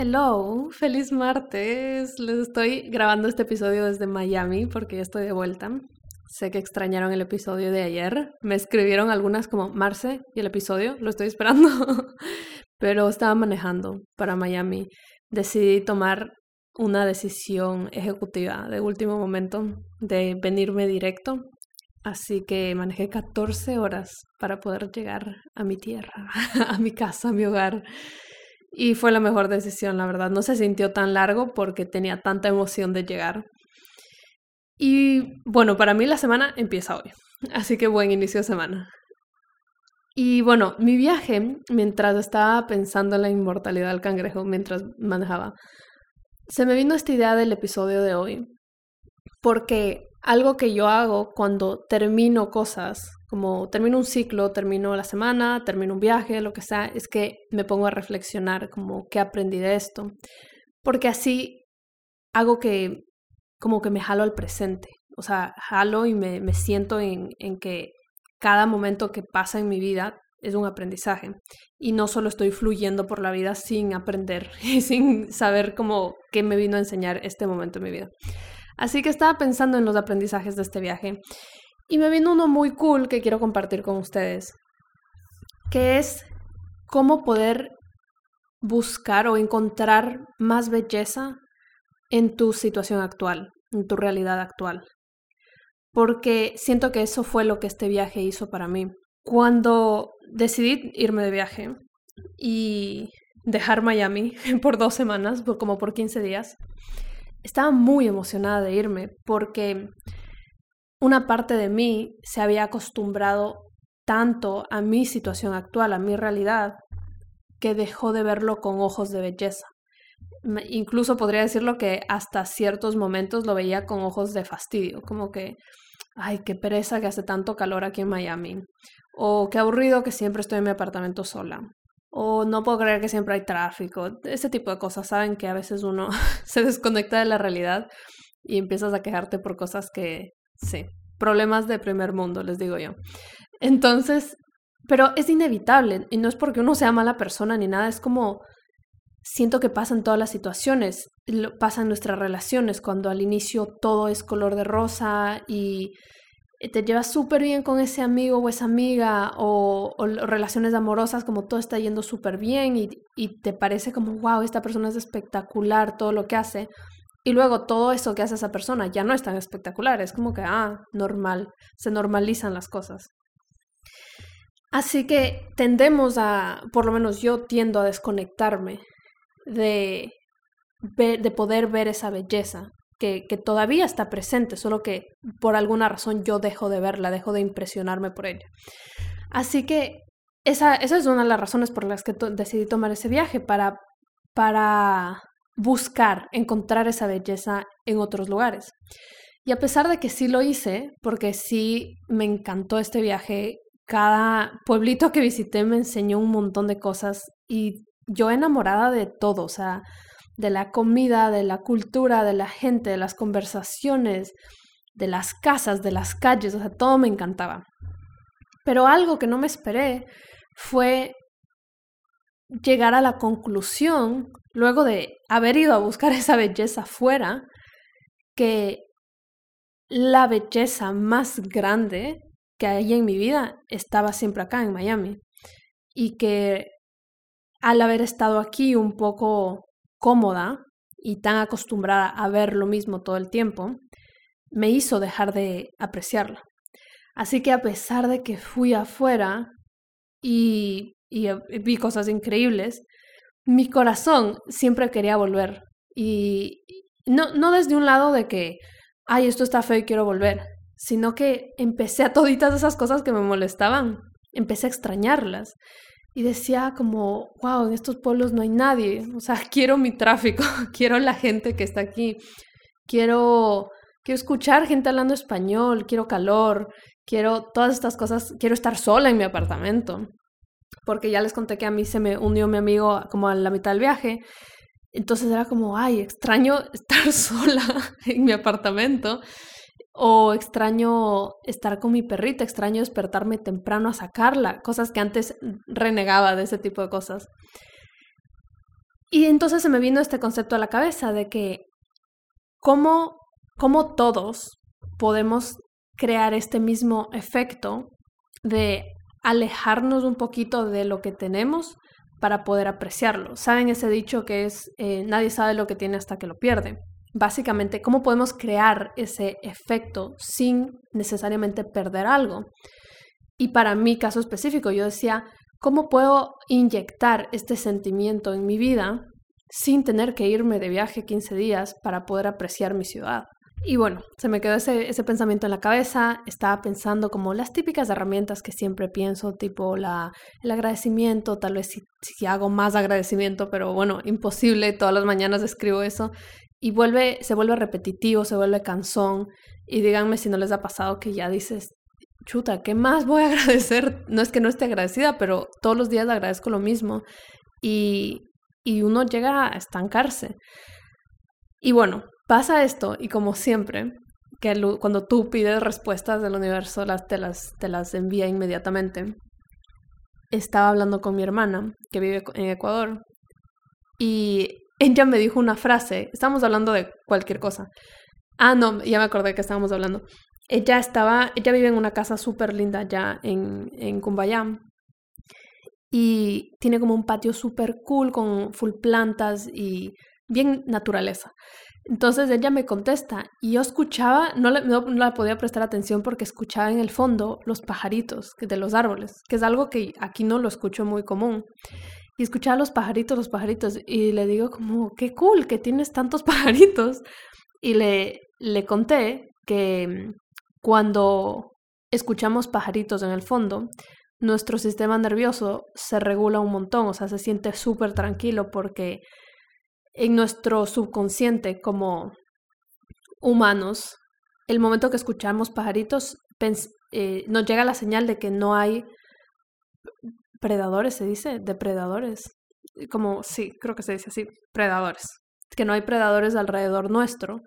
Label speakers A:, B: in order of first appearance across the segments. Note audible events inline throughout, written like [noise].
A: Hello, feliz martes. Les estoy grabando este episodio desde Miami porque ya estoy de vuelta. Sé que extrañaron el episodio de ayer. Me escribieron algunas como Marce y el episodio, lo estoy esperando. [laughs] Pero estaba manejando para Miami. Decidí tomar una decisión ejecutiva de último momento de venirme directo. Así que manejé 14 horas para poder llegar a mi tierra, [laughs] a mi casa, a mi hogar. Y fue la mejor decisión, la verdad. No se sintió tan largo porque tenía tanta emoción de llegar. Y bueno, para mí la semana empieza hoy. [laughs] Así que buen inicio de semana. Y bueno, mi viaje, mientras estaba pensando en la inmortalidad del cangrejo, mientras manejaba, se me vino esta idea del episodio de hoy. Porque algo que yo hago cuando termino cosas, como termino un ciclo, termino la semana, termino un viaje, lo que sea, es que me pongo a reflexionar como qué aprendí de esto. Porque así hago que como que me jalo al presente. O sea, jalo y me, me siento en, en que cada momento que pasa en mi vida es un aprendizaje. Y no solo estoy fluyendo por la vida sin aprender [laughs] y sin saber cómo qué me vino a enseñar este momento en mi vida. Así que estaba pensando en los aprendizajes de este viaje y me vino uno muy cool que quiero compartir con ustedes, que es cómo poder buscar o encontrar más belleza en tu situación actual, en tu realidad actual. Porque siento que eso fue lo que este viaje hizo para mí. Cuando decidí irme de viaje y dejar Miami [laughs] por dos semanas, como por 15 días, estaba muy emocionada de irme porque una parte de mí se había acostumbrado tanto a mi situación actual, a mi realidad, que dejó de verlo con ojos de belleza. Incluso podría decirlo que hasta ciertos momentos lo veía con ojos de fastidio, como que, ay, qué pereza que hace tanto calor aquí en Miami, o qué aburrido que siempre estoy en mi apartamento sola, o no puedo creer que siempre hay tráfico, ese tipo de cosas, saben que a veces uno [laughs] se desconecta de la realidad y empiezas a quejarte por cosas que, sí, problemas de primer mundo, les digo yo. Entonces, pero es inevitable y no es porque uno sea mala persona ni nada, es como siento que pasa en todas las situaciones, pasa en nuestras relaciones, cuando al inicio todo es color de rosa y eh, te llevas súper bien con ese amigo o esa amiga o, relaciones amorosas como todo está yendo súper bien y, y, te parece como, wow, esta persona es espectacular, todo lo que hace. Y luego todo eso que hace esa persona ya no es tan espectacular, es como que, ah, normal, se normalizan las cosas. Así que tendemos a, por lo menos yo tiendo a desconectarme de, de poder ver esa belleza que, todavía está presente, solo que por alguna razón yo dejo de verla, dejo de impresionarme por ella. Así que esa, esa es una de las razones por las que decidí tomar ese viaje, para, para buscar, encontrar esa belleza en otros lugares. Y a pesar de que sí lo hice, porque sí me encantó este viaje, cada pueblito que visité me enseñó un montón de cosas y yo enamorada de todo, o sea, de la comida, de la cultura, de la gente, de las conversaciones, de las casas, de las calles, o sea, todo me encantaba. Pero algo que no me esperé fue llegar a la conclusión, luego de haber ido a buscar esa belleza fuera, que la belleza más grande que hay en mi vida estaba siempre acá en Miami. Y que al haber estado aquí un poco cómoda y tan acostumbrada a ver lo mismo todo el tiempo, me hizo dejar de apreciarla. Así que a pesar de que fui afuera y, y vi cosas increíbles, mi corazón siempre quería volver. Y no, no desde un lado de que, ay, esto está feo y quiero volver, sino que empecé a toditas esas cosas que me molestaban, empecé a extrañarlas y decía como, wow, en estos pueblos no hay nadie, o sea, [laughs] quiero mi tráfico, [laughs] quiero la gente que está aquí, quiero, quiero escuchar gente hablando español, quiero calor, quiero todas estas cosas, quiero estar sola en mi apartamento, porque ya les conté que a mí se me unió mi amigo como a la mitad del viaje, entonces era como, ay, extraño [laughs] estar sola en mi apartamento o extraño estar con mi perrita, extraño despertarme temprano a sacarla, cosas que antes renegaba de ese tipo de cosas. Y entonces se me vino este concepto a la cabeza de que cómo, cómo todos podemos crear este mismo efecto de alejarnos un poquito de lo que tenemos para poder apreciarlo. ¿Saben ese dicho que es eh, nadie sabe lo que tiene hasta que lo pierde? Básicamente, ¿cómo podemos crear ese efecto sin necesariamente perder algo? Y para mi caso específico, yo decía, ¿cómo puedo inyectar este sentimiento en mi vida sin tener que irme de viaje 15 días para poder apreciar mi ciudad? Y bueno, se me quedó ese, ese, pensamiento en la cabeza, estaba pensando como las típicas herramientas que siempre pienso, tipo la, el agradecimiento, tal vez si, hago más agradecimiento, pero bueno, imposible, todas las mañanas escribo eso y vuelve, se vuelve repetitivo, se vuelve cansón y díganme si no les ha pasado que ya dices, chuta, ¿qué más voy a [laughs] agradecer? No es que no esté agradecida, pero todos los días agradezco lo mismo y, y uno llega a estancarse. Y bueno, Pasa esto y como siempre, que cuando tú pides respuestas del universo, las, te, las, te las envía inmediatamente. Estaba hablando con mi hermana, que vive en Ecuador, y ella me dijo una frase, estábamos hablando de cualquier cosa. Ah, no, ya me acordé que estábamos hablando. Ella estaba, ella vive en una casa súper linda ya en, en Cumbayá. Y tiene como un patio súper cool con full plantas y bien naturaleza. Entonces ella me contesta y yo escuchaba, no, le, no, la podía prestar atención porque escuchaba en el fondo los pajaritos de los árboles, que es algo que aquí no lo escucho muy común. Y escuchaba los pajaritos, los pajaritos, y le digo como, qué cool que tienes tantos [laughs] pajaritos. Y le, le conté que mm, cuando escuchamos pajaritos en el fondo, nuestro sistema nervioso se regula un montón, o sea, se siente súper tranquilo porque en nuestro subconsciente como humanos, el momento que escuchamos pajaritos, eh, nos llega la señal de que no hay predadores, se dice, depredadores. Como, sí, creo que se dice así, predadores. Que no hay predadores alrededor nuestro,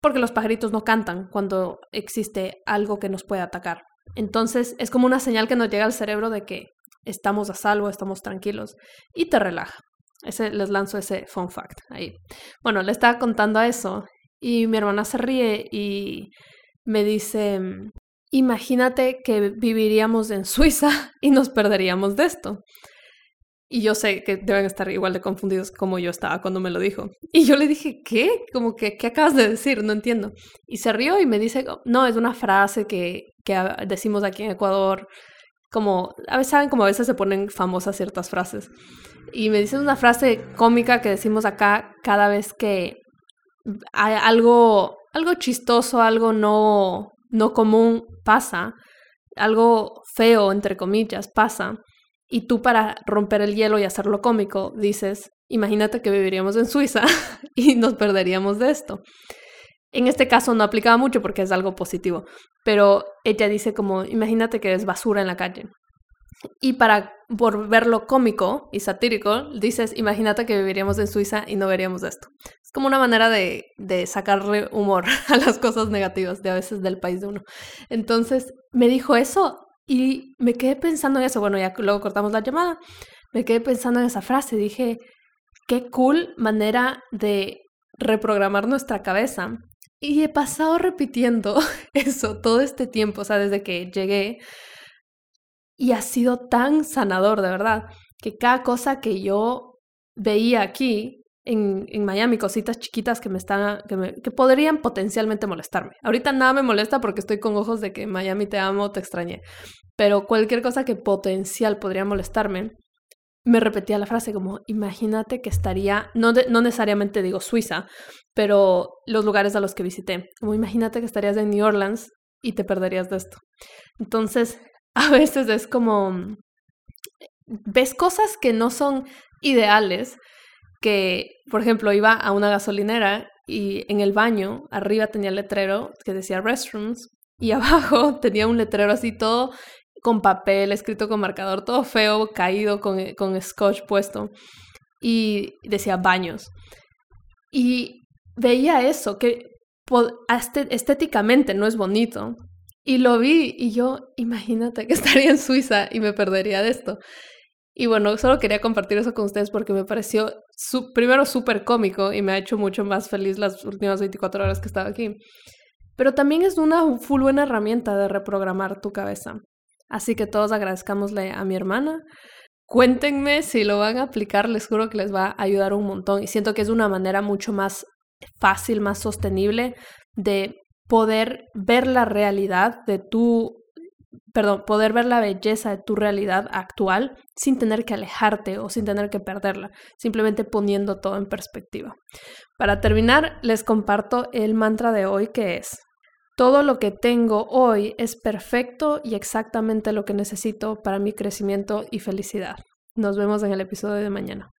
A: porque los pajaritos no cantan cuando existe algo que nos puede atacar. Entonces es como una señal que nos llega al cerebro de que estamos a salvo, estamos tranquilos y te relaja. Ese, les lanzo ese fun fact ahí. Bueno, le estaba contando eso y mi hermana se ríe y me dice, imagínate que viviríamos en Suiza [laughs] y nos perderíamos de esto. Y yo sé que deben estar igual de confundidos como yo estaba cuando me lo dijo. Y yo le dije, ¿qué? Como que, ¿qué acabas de decir? No entiendo. Y se rió y me dice, no, es una frase que, que decimos aquí en Ecuador. Como, a veces saben como a veces se ponen famosas ciertas frases. Y me dice una frase cómica que decimos acá cada vez que algo, algo chistoso, algo no, no común pasa, algo feo, entre comillas, pasa. Y tú para romper el hielo y hacerlo cómico dices, imagínate que viviríamos en Suiza [laughs] y nos perderíamos de esto. En este caso no aplicaba mucho porque es algo positivo, pero ella dice como, imagínate que es basura en la calle y para volverlo cómico y satírico, dices, imagínate que viviríamos en Suiza y no veríamos esto. Es como una manera de, de sacarle humor [laughs] a las cosas negativas de a veces del país de uno. Entonces me dijo eso y me quedé pensando en eso. Bueno, ya luego cortamos la llamada. Me quedé pensando en esa frase. Dije, qué cool manera de reprogramar nuestra cabeza. Y he pasado repitiendo [laughs] eso todo este tiempo, o sea, desde que llegué y ha sido tan sanador, de verdad, que cada cosa que yo veía aquí en, en Miami, cositas chiquitas que me están, que, que podrían potencialmente molestarme. Ahorita nada me molesta porque estoy con ojos de que Miami te amo, te extrañé. Pero cualquier cosa que potencial podría molestarme, me repetía la frase como, imagínate que estaría, no, no necesariamente digo Suiza, pero los lugares a los que visité, como imagínate que estarías en New Orleans y te perderías de esto. Entonces, [laughs] a veces es como, ves cosas que no son ideales, que, por ejemplo, iba a una gasolinera y en el baño arriba tenía letrero que decía restrooms y [laughs] abajo tenía un letrero así todo con papel, escrito con marcador, todo feo, caído con, con scotch puesto y decía baños. Y veía eso, que estéticamente no es bonito, y lo vi y yo, imagínate que [laughs] estaría en Suiza y me perdería de esto. Y bueno, solo quería compartir eso con ustedes porque me pareció su primero súper cómico y me ha hecho mucho más feliz las últimas 24 horas que he estado aquí. Pero también es una full buena herramienta de reprogramar tu cabeza. Así que todos agradezcámosle a mi hermana. Cuéntenme si lo van a aplicar, les juro que les va a ayudar un montón. Y siento que es una manera mucho más fácil, más sostenible de poder ver la realidad de tu perdón, poder ver la belleza de tu realidad actual sin tener que alejarte o sin tener que perderla, simplemente poniendo todo en perspectiva. Para terminar, les comparto el mantra de hoy que es, todo lo que tengo hoy es perfecto y exactamente lo que necesito para mi crecimiento y felicidad. Nos vemos en el episodio de mañana.